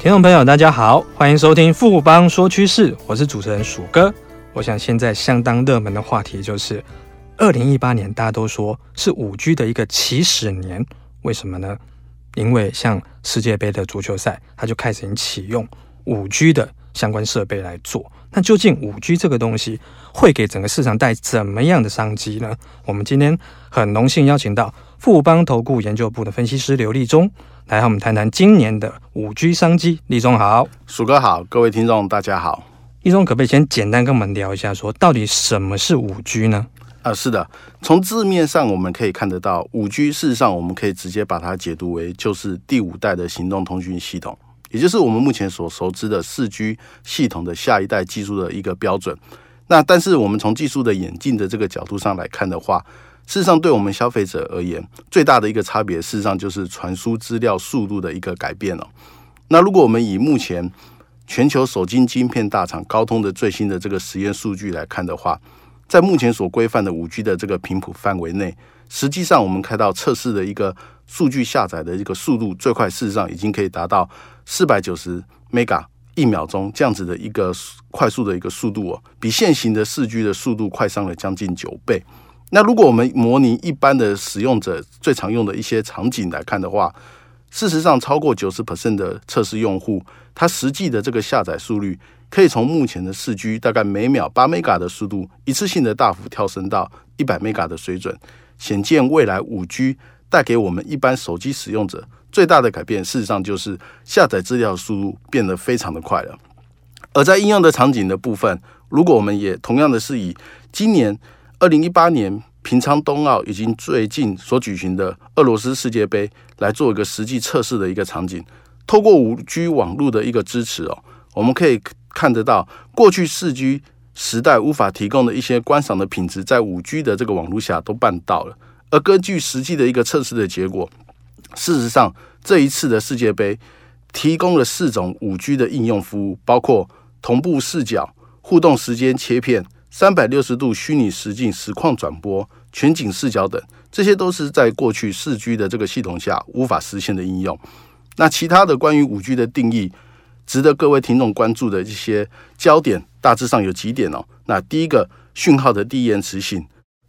听众朋友，大家好，欢迎收听富邦说趋势，我是主持人鼠哥。我想现在相当热门的话题就是，二零一八年大家都说是五 G 的一个起始年，为什么呢？因为像世界杯的足球赛，它就开始启用五 G 的相关设备来做。那究竟五 G 这个东西会给整个市场带怎么样的商机呢？我们今天很荣幸邀请到富邦投顾研究部的分析师刘立忠。来和我们谈谈今年的五 G 商机。立忠好，鼠哥好，各位听众大家好。立忠可不可以先简单跟我们聊一下，说到底什么是五 G 呢？啊，是的，从字面上我们可以看得到，五 G 事实上我们可以直接把它解读为就是第五代的行动通讯系统，也就是我们目前所熟知的四 G 系统的下一代技术的一个标准。那但是我们从技术的演进的这个角度上来看的话，事实上，对我们消费者而言，最大的一个差别，事实上就是传输资料速度的一个改变了。那如果我们以目前全球手机晶片大厂高通的最新的这个实验数据来看的话，在目前所规范的五 G 的这个频谱范围内，实际上我们看到测试的一个数据下载的一个速度，最快事实上已经可以达到四百九十 Mega 一秒钟这样子的一个快速的一个速度哦，比现行的四 G 的速度快上了将近九倍。那如果我们模拟一般的使用者最常用的一些场景来看的话，事实上超过九十 percent 的测试用户，它实际的这个下载速率可以从目前的四 G 大概每秒八 mega 的速度，一次性的大幅跳升到一百 mega 的水准，显见未来五 G 带给我们一般手机使用者最大的改变，事实上就是下载资料的速度变得非常的快了。而在应用的场景的部分，如果我们也同样的是以今年。二零一八年平昌冬奥已经最近所举行的俄罗斯世界杯来做一个实际测试的一个场景，透过五 G 网络的一个支持哦，我们可以看得到过去四 G 时代无法提供的一些观赏的品质，在五 G 的这个网络下都办到了。而根据实际的一个测试的结果，事实上这一次的世界杯提供了四种五 G 的应用服务，包括同步视角、互动时间切片。三百六十度虚拟实境实况转播、全景视角等，这些都是在过去四 G 的这个系统下无法实现的应用。那其他的关于五 G 的定义，值得各位听众关注的一些焦点，大致上有几点哦。那第一个，讯号的低延迟性；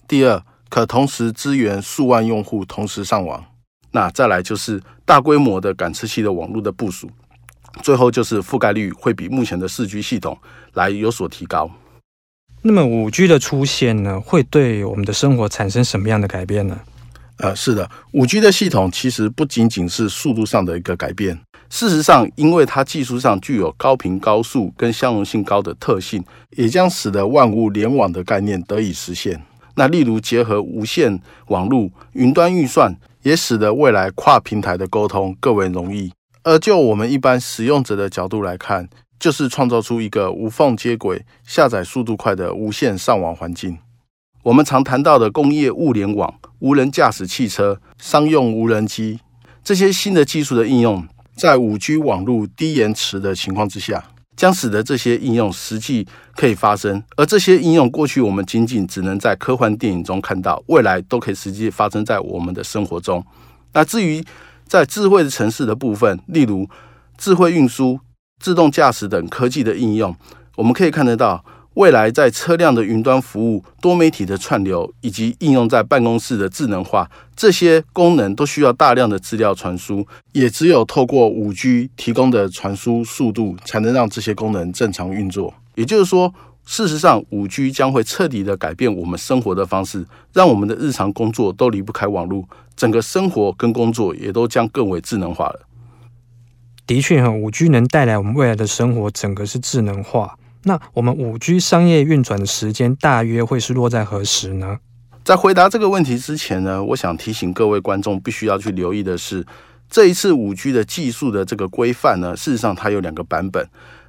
第二，可同时支援数万用户同时上网；那再来就是大规模的感测器的网络的部署；最后就是覆盖率会比目前的四 G 系统来有所提高。那么五 G 的出现呢，会对我们的生活产生什么样的改变呢？呃，是的，五 G 的系统其实不仅仅是速度上的一个改变，事实上，因为它技术上具有高频、高速跟相容性高的特性，也将使得万物联网的概念得以实现。那例如结合无线网络、云端运算，也使得未来跨平台的沟通更为容易。而就我们一般使用者的角度来看，就是创造出一个无缝接轨、下载速度快的无线上网环境。我们常谈到的工业物联网、无人驾驶汽车、商用无人机，这些新的技术的应用，在 5G 网络低延迟的情况之下，将使得这些应用实际可以发生。而这些应用过去我们仅仅只能在科幻电影中看到，未来都可以实际发生在我们的生活中。那至于在智慧的城市的部分，例如智慧运输。自动驾驶等科技的应用，我们可以看得到，未来在车辆的云端服务、多媒体的串流以及应用在办公室的智能化，这些功能都需要大量的资料传输，也只有透过五 G 提供的传输速度，才能让这些功能正常运作。也就是说，事实上，五 G 将会彻底的改变我们生活的方式，让我们的日常工作都离不开网络，整个生活跟工作也都将更为智能化了。的确哈，五 G 能带来我们未来的生活整个是智能化。那我们五 G 商业运转的时间大约会是落在何时呢？在回答这个问题之前呢，我想提醒各位观众必须要去留意的是，这一次五 G 的技术的这个规范呢，事实上它有两个版本。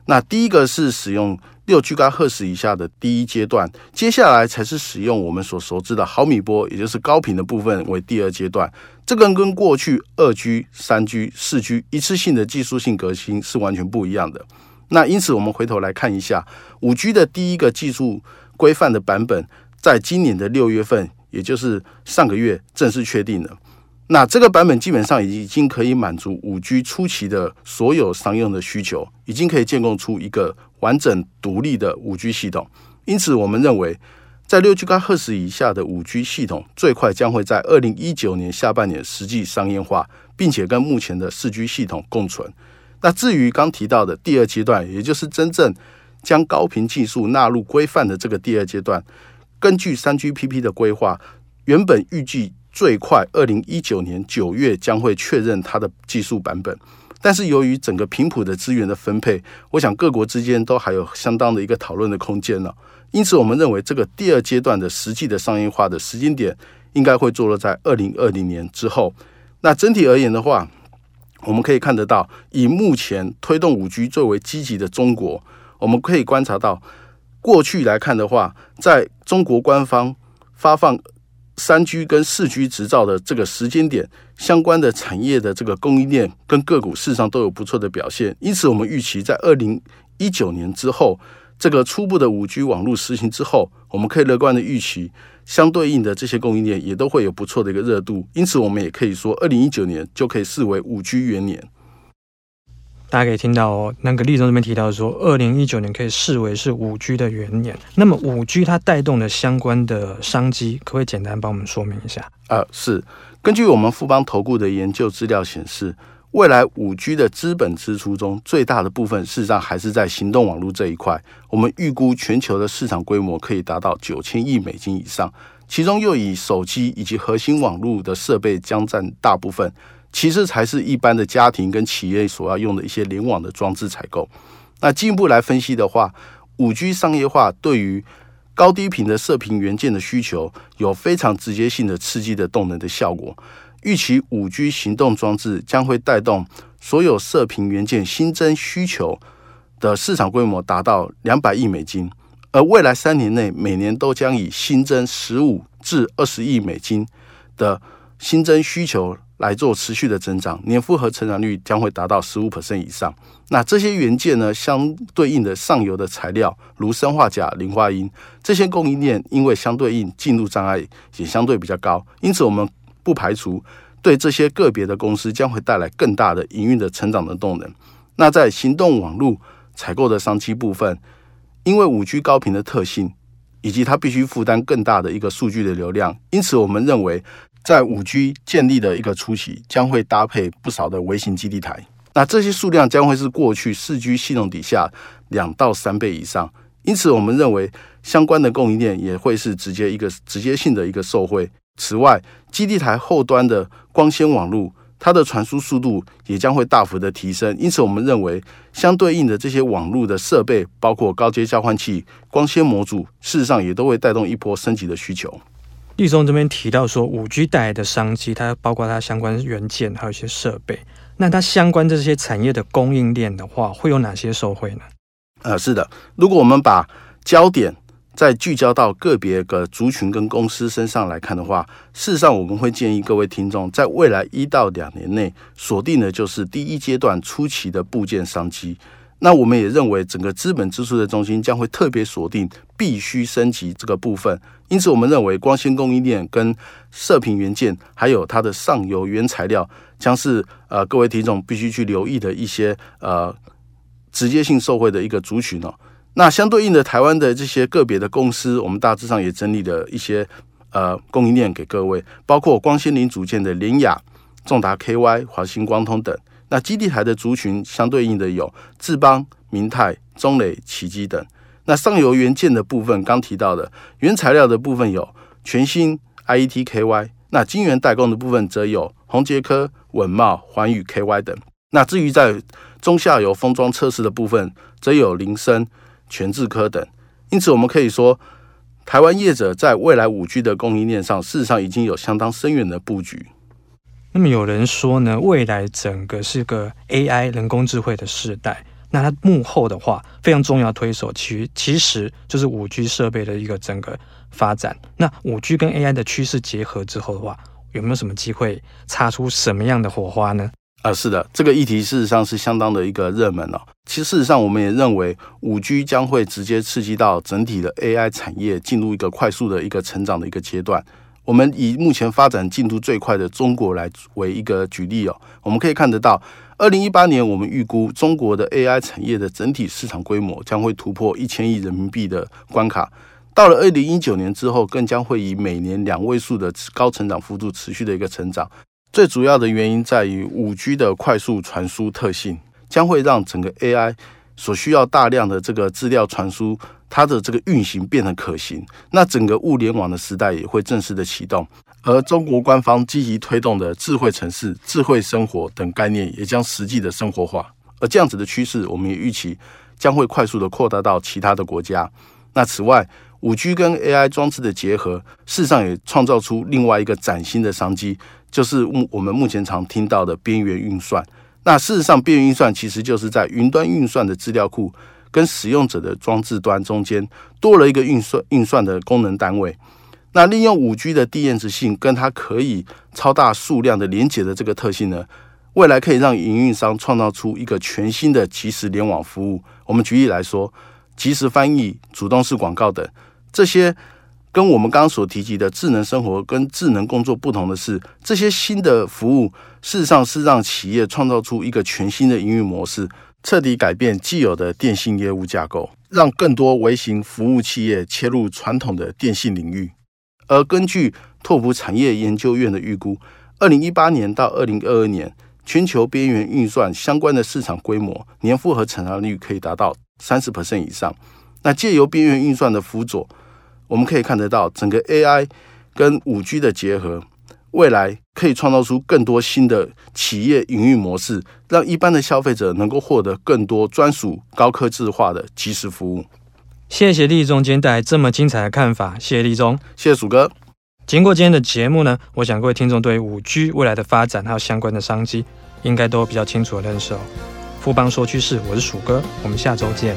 那第一个是使用六 G 高赫兹以下的第一阶段，接下来才是使用我们所熟知的毫米波，也就是高频的部分为第二阶段。这个跟过去二 G、三 G、四 G 一次性的技术性革新是完全不一样的。那因此，我们回头来看一下五 G 的第一个技术规范的版本，在今年的六月份，也就是上个月正式确定了。那这个版本基本上已经可以满足五 G 初期的所有商用的需求，已经可以建构出一个完整独立的五 G 系统。因此，我们认为，在六 GHz 以下的五 G 系统最快将会在二零一九年下半年实际商业化，并且跟目前的四 G 系统共存。那至于刚提到的第二阶段，也就是真正将高频技术纳入规范的这个第二阶段，根据三 GPP 的规划，原本预计最快二零一九年九月将会确认它的技术版本。但是由于整个频谱的资源的分配，我想各国之间都还有相当的一个讨论的空间呢。因此，我们认为这个第二阶段的实际的商业化的时间点，应该会坐落在二零二零年之后。那整体而言的话，我们可以看得到，以目前推动五 G 最为积极的中国，我们可以观察到，过去来看的话，在中国官方发放三 G 跟四 G 执照的这个时间点，相关的产业的这个供应链跟个股市场都有不错的表现。因此，我们预期在二零一九年之后，这个初步的五 G 网络实行之后，我们可以乐观的预期。相对应的这些供应链也都会有不错的一个热度，因此我们也可以说，二零一九年就可以视为五 G 元年。大家可以听到哦，那个立中这边提到说，二零一九年可以视为是五 G 的元年。那么五 G 它带动的相关的商机，可不可以简单帮我们说明一下？呃，是根据我们富邦投顾的研究资料显示。未来五 G 的资本支出中，最大的部分事实上还是在行动网络这一块。我们预估全球的市场规模可以达到九千亿美金以上，其中又以手机以及核心网络的设备将占大部分，其实才是一般的家庭跟企业所要用的一些联网的装置采购。那进一步来分析的话，五 G 商业化对于高低频的射频元件的需求有非常直接性的刺激的动能的效果。预期五 G 行动装置将会带动所有射频元件新增需求的市场规模达到两百亿美金，而未来三年内每年都将以新增十五至二十亿美金的新增需求来做持续的增长，年复合成长率将会达到十五 percent 以上。那这些元件呢，相对应的上游的材料，如砷化镓、磷化銦，这些供应链因为相对应进入障碍也相对比较高，因此我们。不排除对这些个别的公司将会带来更大的营运的成长的动能。那在行动网络采购的商机部分，因为五 G 高频的特性，以及它必须负担更大的一个数据的流量，因此我们认为，在五 G 建立的一个初期，将会搭配不少的微型基地台。那这些数量将会是过去四 G 系统底下两到三倍以上。因此，我们认为相关的供应链也会是直接一个直接性的一个受惠。此外，基地台后端的光纤网络，它的传输速度也将会大幅的提升。因此，我们认为相对应的这些网络的设备，包括高阶交换器、光纤模组，事实上也都会带动一波升级的需求。立松这边提到说，五 G 带来的商机，它包括它相关元件，还有一些设备。那它相关这些产业的供应链的话，会有哪些受惠呢？呃，是的，如果我们把焦点再聚焦到个别的族群跟公司身上来看的话，事实上我们会建议各位听众，在未来一到两年内锁定的就是第一阶段初期的部件商机。那我们也认为整个资本支出的中心将会特别锁定必须升级这个部分。因此，我们认为光纤供应链跟射频元件还有它的上游原材料，将是呃各位听众必须去留意的一些呃直接性受惠的一个族群哦。那相对应的，台湾的这些个别的公司，我们大致上也整理了一些呃供应链给各位，包括光纤零组件的联雅、重达 KY、华星光通等。那基地台的族群相对应的有智邦、明泰、中磊、奇基等。那上游元件的部分，刚提到的原材料的部分有全新 IET KY，那晶圆代工的部分则有宏捷科、稳茂、环宇 KY 等。那至于在中下游封装测试的部分，则有林森。全智科等，因此我们可以说，台湾业者在未来五 G 的供应链上，事实上已经有相当深远的布局。那么有人说呢，未来整个是个 AI 人工智慧的时代，那它幕后的话非常重要推手，其其实就是五 G 设备的一个整个发展。那五 G 跟 AI 的趋势结合之后的话，有没有什么机会擦出什么样的火花呢？啊，是的，这个议题事实上是相当的一个热门哦。其实事实上，我们也认为五 G 将会直接刺激到整体的 AI 产业进入一个快速的一个成长的一个阶段。我们以目前发展进度最快的中国来为一个举例哦，我们可以看得到，二零一八年我们预估中国的 AI 产业的整体市场规模将会突破一千亿人民币的关卡。到了二零一九年之后，更将会以每年两位数的高成长幅度持续的一个成长。最主要的原因在于五 G 的快速传输特性，将会让整个 AI 所需要大量的这个资料传输，它的这个运行变得可行。那整个物联网的时代也会正式的启动。而中国官方积极推动的智慧城市、智慧生活等概念，也将实际的生活化。而这样子的趋势，我们也预期将会快速的扩大到其他的国家。那此外，五 G 跟 AI 装置的结合，事实上也创造出另外一个崭新的商机，就是目我们目前常听到的边缘运算。那事实上，边缘运算其实就是在云端运算的资料库跟使用者的装置端中间多了一个运算运算的功能单位。那利用五 G 的低延迟性跟它可以超大数量的连接的这个特性呢，未来可以让营运商创造出一个全新的即时联网服务。我们举例来说，即时翻译、主动式广告等。这些跟我们刚刚所提及的智能生活跟智能工作不同的是，这些新的服务事实上是让企业创造出一个全新的营运模式，彻底改变既有的电信业务架构，让更多微型服务企业切入传统的电信领域。而根据拓扑产业研究院的预估，二零一八年到二零二二年，全球边缘运算相关的市场规模年复合成长率可以达到三十 percent 以上。那借由边缘运算的辅佐，我们可以看得到，整个 AI 跟五 G 的结合，未来可以创造出更多新的企业营运模式，让一般的消费者能够获得更多专属高科技化的即时服务。谢谢立中今天带来这么精彩的看法，谢谢立中，谢谢鼠哥。经过今天的节目呢，我想各位听众对五 G 未来的发展还有相关的商机，应该都比较清楚的认识哦。富邦说趋势，我是鼠哥，我们下周见。